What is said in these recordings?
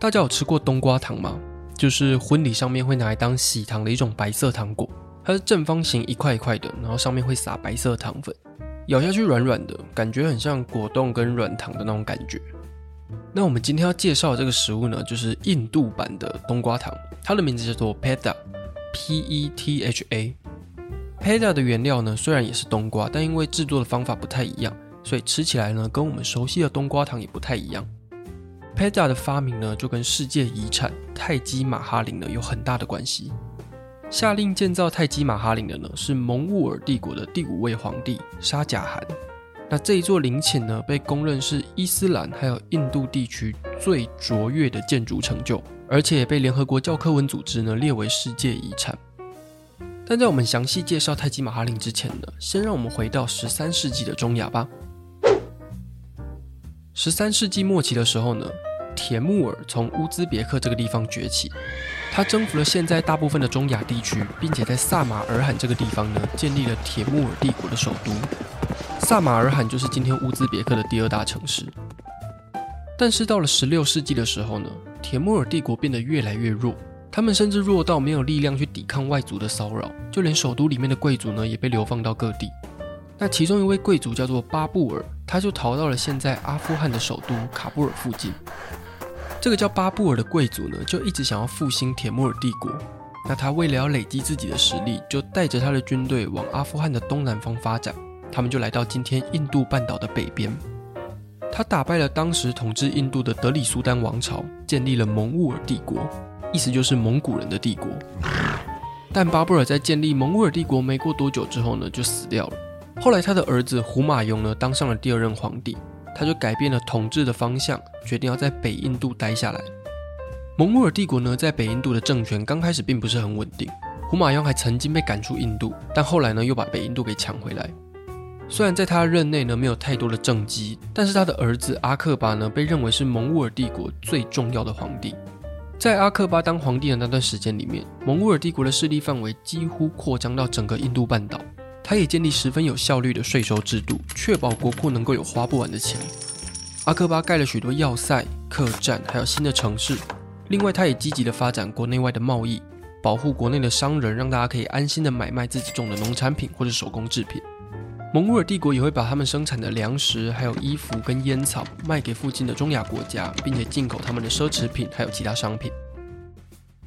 大家有吃过冬瓜糖吗？就是婚礼上面会拿来当喜糖的一种白色糖果，它是正方形一块一块的，然后上面会撒白色糖粉，咬下去软软的，感觉很像果冻跟软糖的那种感觉。那我们今天要介绍的这个食物呢，就是印度版的冬瓜糖，它的名字叫做 Peta，P-E-T-H-A。Peta 的原料呢，虽然也是冬瓜，但因为制作的方法不太一样，所以吃起来呢，跟我们熟悉的冬瓜糖也不太一样。Petha 的发明呢，就跟世界遗产泰姬玛哈陵呢有很大的关系。下令建造泰姬玛哈陵的呢，是蒙兀尔帝国的第五位皇帝沙贾汗。那这一座陵寝呢，被公认是伊斯兰还有印度地区最卓越的建筑成就，而且被联合国教科文组织呢列为世界遗产。但在我们详细介绍泰姬玛哈陵之前呢，先让我们回到十三世纪的中亚吧。十三世纪末期的时候呢，铁木尔从乌兹别克这个地方崛起，他征服了现在大部分的中亚地区，并且在萨马尔罕这个地方呢，建立了铁木尔帝国的首都。萨马尔罕就是今天乌兹别克的第二大城市。但是到了十六世纪的时候呢，铁木尔帝国变得越来越弱，他们甚至弱到没有力量去抵抗外族的骚扰，就连首都里面的贵族呢，也被流放到各地。那其中一位贵族叫做巴布尔，他就逃到了现在阿富汗的首都卡布尔附近。这个叫巴布尔的贵族呢，就一直想要复兴铁木尔帝国。那他为了要累积自己的实力，就带着他的军队往阿富汗的东南方发展。他们就来到今天印度半岛的北边。他打败了当时统治印度的德里苏丹王朝，建立了蒙兀尔帝国，意思就是蒙古人的帝国。但巴布尔在建立蒙兀尔帝国没过多久之后呢，就死掉了。后来，他的儿子胡马雍呢，当上了第二任皇帝，他就改变了统治的方向，决定要在北印度待下来。蒙古尔帝国呢，在北印度的政权刚开始并不是很稳定，胡马雍还曾经被赶出印度，但后来呢，又把北印度给抢回来。虽然在他任内呢，没有太多的政绩，但是他的儿子阿克巴呢，被认为是蒙古尔帝国最重要的皇帝。在阿克巴当皇帝的那段时间里面，蒙古尔帝国的势力范围几乎扩张到整个印度半岛。他也建立十分有效率的税收制度，确保国库能够有花不完的钱。阿克巴盖了许多要塞、客栈，还有新的城市。另外，他也积极的发展国内外的贸易，保护国内的商人，让大家可以安心的买卖自己种的农产品或者手工制品。蒙古尔帝国也会把他们生产的粮食、还有衣服跟烟草卖给附近的中亚国家，并且进口他们的奢侈品还有其他商品。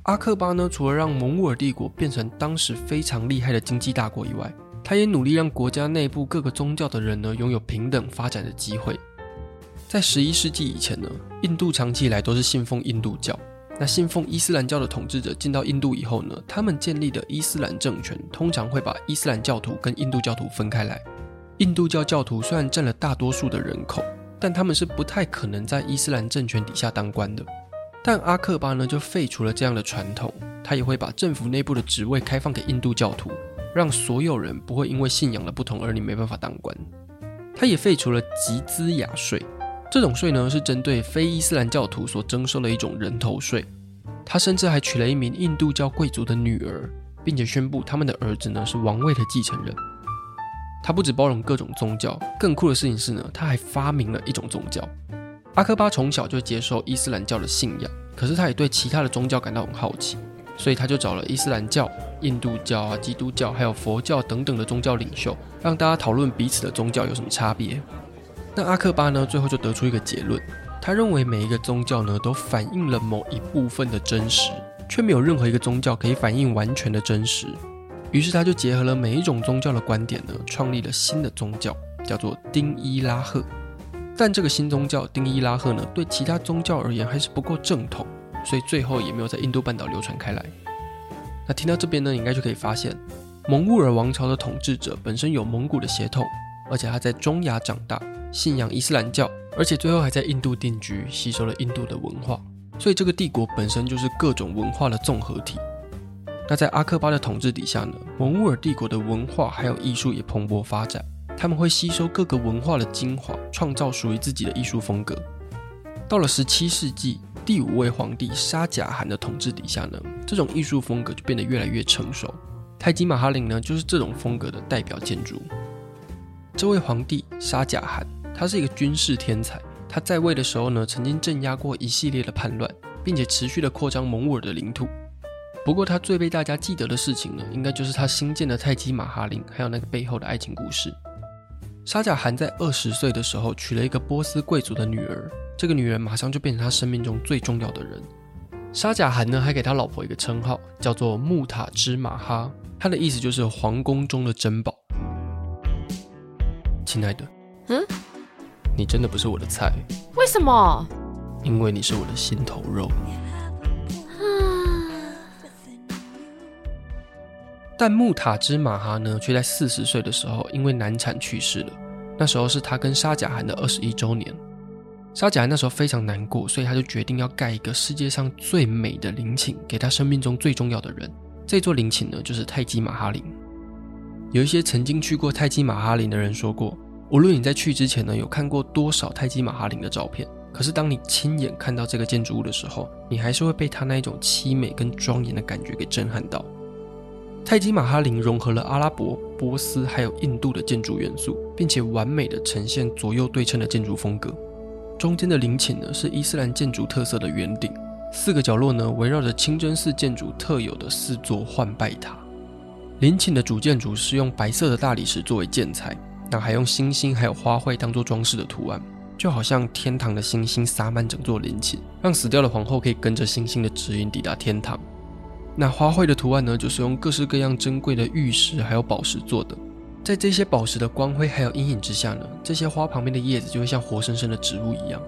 阿克巴呢，除了让蒙古尔帝国变成当时非常厉害的经济大国以外，他也努力让国家内部各个宗教的人呢，拥有平等发展的机会。在十一世纪以前呢，印度长期以来都是信奉印度教。那信奉伊斯兰教的统治者进到印度以后呢，他们建立的伊斯兰政权通常会把伊斯兰教徒跟印度教徒分开来。印度教教徒虽然占了大多数的人口，但他们是不太可能在伊斯兰政权底下当官的。但阿克巴呢，就废除了这样的传统，他也会把政府内部的职位开放给印度教徒。让所有人不会因为信仰的不同而你没办法当官。他也废除了集资雅税，这种税呢是针对非伊斯兰教徒所征收的一种人头税。他甚至还娶了一名印度教贵族的女儿，并且宣布他们的儿子呢是王位的继承人。他不止包容各种宗教，更酷的事情是呢，他还发明了一种宗教。阿克巴从小就接受伊斯兰教的信仰，可是他也对其他的宗教感到很好奇。所以他就找了伊斯兰教、印度教啊、基督教，还有佛教等等的宗教领袖，让大家讨论彼此的宗教有什么差别。那阿克巴呢，最后就得出一个结论，他认为每一个宗教呢，都反映了某一部分的真实，却没有任何一个宗教可以反映完全的真实。于是他就结合了每一种宗教的观点呢，创立了新的宗教，叫做丁伊拉赫。但这个新宗教丁伊拉赫呢，对其他宗教而言还是不够正统，所以最后也没有在印度半岛流传开来。那听到这边呢，你应该就可以发现，蒙古尔王朝的统治者本身有蒙古的血统，而且他在中亚长大，信仰伊斯兰教，而且最后还在印度定居，吸收了印度的文化。所以这个帝国本身就是各种文化的综合体。那在阿克巴的统治底下呢，蒙古尔帝国的文化还有艺术也蓬勃发展。他们会吸收各个文化的精华，创造属于自己的艺术风格。到了十七世纪，第五位皇帝沙贾汗的统治底下呢，这种艺术风格就变得越来越成熟。泰姬玛哈陵呢，就是这种风格的代表建筑。这位皇帝沙贾汗，他是一个军事天才。他在位的时候呢，曾经镇压过一系列的叛乱，并且持续的扩张蒙古尔的领土。不过，他最被大家记得的事情呢，应该就是他新建的泰姬玛哈陵，还有那个背后的爱情故事。沙贾汗在二十岁的时候娶了一个波斯贵族的女儿，这个女人马上就变成他生命中最重要的人。沙贾汗呢，还给他老婆一个称号，叫做木塔芝玛哈，他的意思就是皇宫中的珍宝。亲爱的，嗯。你真的不是我的菜，为什么？因为你是我的心头肉。但木塔之马哈呢，却在四十岁的时候因为难产去世了。那时候是他跟沙贾汗的二十一周年。沙贾汗那时候非常难过，所以他就决定要盖一个世界上最美的陵寝给他生命中最重要的人。这座陵寝呢，就是泰姬玛哈陵。有一些曾经去过泰姬玛哈陵的人说过。无论你在去之前呢，有看过多少泰姬玛哈陵的照片，可是当你亲眼看到这个建筑物的时候，你还是会被它那一种凄美跟庄严的感觉给震撼到。泰姬玛哈陵融合了阿拉伯、波斯还有印度的建筑元素，并且完美的呈现左右对称的建筑风格。中间的陵寝呢，是伊斯兰建筑特色的圆顶，四个角落呢，围绕着清真寺建筑特有的四座换拜塔。陵寝的主建筑是用白色的大理石作为建材。那还用星星还有花卉当做装饰的图案，就好像天堂的星星洒满整座陵寝，让死掉的皇后可以跟着星星的指引抵达天堂。那花卉的图案呢，就是用各式各样珍贵的玉石还有宝石做的。在这些宝石的光辉还有阴影之下呢，这些花旁边的叶子就会像活生生的植物一样。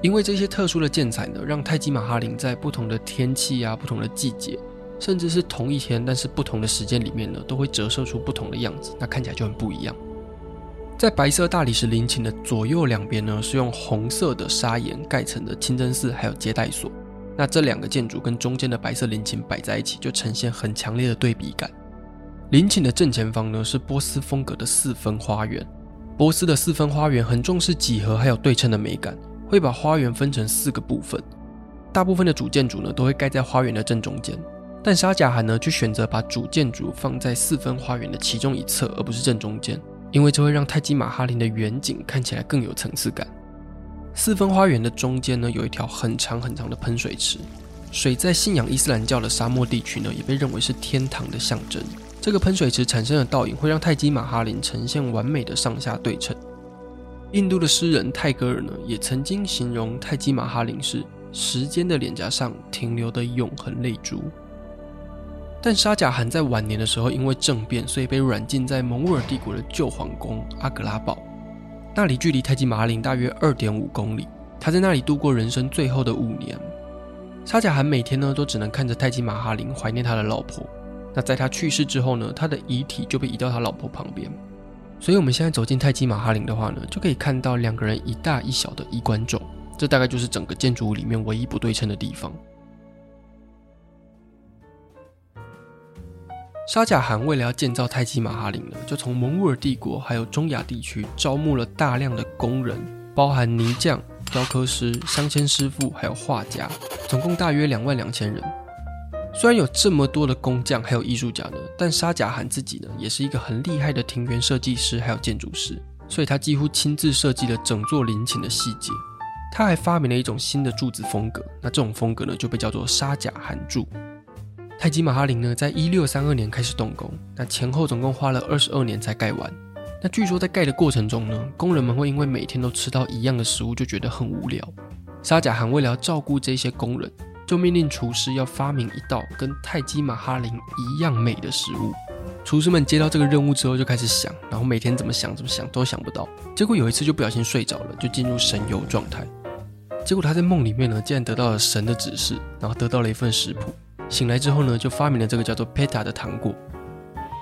因为这些特殊的建材呢，让泰姬玛哈陵在不同的天气啊、不同的季节，甚至是同一天但是不同的时间里面呢，都会折射出不同的样子，那看起来就很不一样。在白色大理石陵寝的左右两边呢，是用红色的砂岩盖成的清真寺，还有接待所。那这两个建筑跟中间的白色陵寝摆在一起，就呈现很强烈的对比感。陵寝的正前方呢，是波斯风格的四分花园。波斯的四分花园很重视几何还有对称的美感，会把花园分成四个部分。大部分的主建筑呢，都会盖在花园的正中间，但沙贾汗呢，却选择把主建筑放在四分花园的其中一侧，而不是正中间。因为这会让泰姬玛哈陵的远景看起来更有层次感。四分花园的中间呢，有一条很长很长的喷水池，水在信仰伊斯兰教的沙漠地区呢，也被认为是天堂的象征。这个喷水池产生的倒影会让泰姬玛哈林呈现完美的上下对称。印度的诗人泰戈尔呢，也曾经形容泰姬玛哈林是时间的脸颊上停留的永恒泪珠。但沙贾汗在晚年的时候，因为政变，所以被软禁在蒙古尔帝国的旧皇宫阿格拉堡，那里距离泰姬玛哈林大约二点五公里。他在那里度过人生最后的五年。沙贾汗每天呢，都只能看着泰姬玛哈林，怀念他的老婆。那在他去世之后呢，他的遗体就被移到他老婆旁边。所以，我们现在走进泰姬玛哈林的话呢，就可以看到两个人一大一小的衣冠冢。这大概就是整个建筑物里面唯一不对称的地方。沙贾汗为了要建造泰姬玛哈陵呢，就从蒙古尔帝国还有中亚地区招募了大量的工人，包含泥匠、雕刻师、镶嵌师傅，还有画家，总共大约两万两千人。虽然有这么多的工匠还有艺术家呢，但沙贾汗自己呢，也是一个很厉害的庭园设计师还有建筑师，所以他几乎亲自设计了整座陵寝的细节。他还发明了一种新的柱子风格，那这种风格呢，就被叫做沙贾汗柱。泰姬玛哈陵呢，在一六三二年开始动工，那前后总共花了二十二年才盖完。那据说在盖的过程中呢，工人们会因为每天都吃到一样的食物，就觉得很无聊。沙贾汗为了要照顾这些工人，就命令厨师要发明一道跟泰姬玛哈陵一样美的食物。厨师们接到这个任务之后就开始想，然后每天怎么想怎么想都想不到。结果有一次就不小心睡着了，就进入神游状态。结果他在梦里面呢，竟然得到了神的指示，然后得到了一份食谱。醒来之后呢，就发明了这个叫做 PETA 的糖果。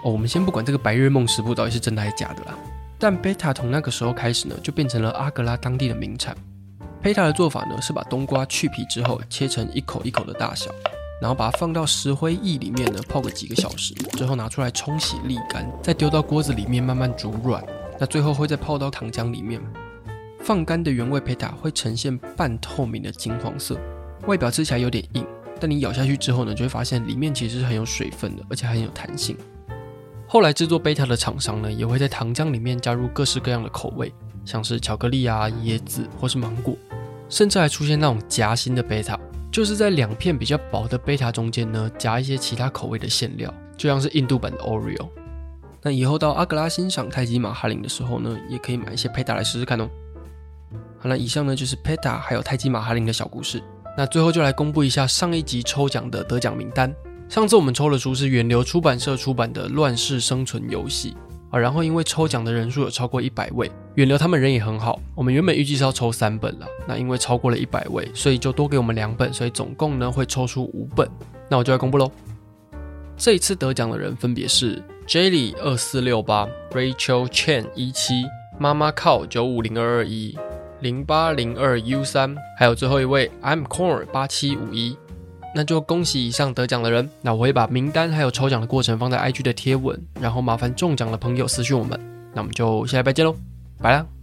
哦，我们先不管这个白日梦食谱到底是真的还是假的啦。但 PETA 从那个时候开始呢，就变成了阿格拉当地的名产。PETA 的做法呢，是把冬瓜去皮之后切成一口一口的大小，然后把它放到石灰液里面呢泡个几个小时，最后拿出来冲洗沥干，再丢到锅子里面慢慢煮软。那最后会再泡到糖浆里面。放干的原味 PETA 会呈现半透明的金黄色，外表吃起来有点硬。但你咬下去之后呢，就会发现里面其实是很有水分的，而且很有弹性。后来制作贝塔的厂商呢，也会在糖浆里面加入各式各样的口味，像是巧克力啊、椰子或是芒果，甚至还出现那种夹心的贝塔，就是在两片比较薄的贝塔中间呢，夹一些其他口味的馅料，就像是印度版的 Oreo。那以后到阿格拉欣赏泰姬玛哈林的时候呢，也可以买一些贝塔来试试看哦。好了，以上呢就是贝塔还有泰姬玛哈林的小故事。那最后就来公布一下上一集抽奖的得奖名单。上次我们抽的书是远流出版社出版的《乱世生存游戏》啊，然后因为抽奖的人数有超过一百位，远流他们人也很好，我们原本预计是要抽三本了，那因为超过了一百位，所以就多给我们两本，所以总共呢会抽出五本。那我就来公布喽。这一次得奖的人分别是 Jelly 二四六八、Rachel Chen 一七、妈妈靠九五零二二一。零八零二 U 三，还有最后一位 I'm Core 八七五一，那就恭喜以上得奖的人。那我会把名单还有抽奖的过程放在 IG 的贴文，然后麻烦中奖的朋友私讯我们。那我们就下礼拜见喽，拜啦。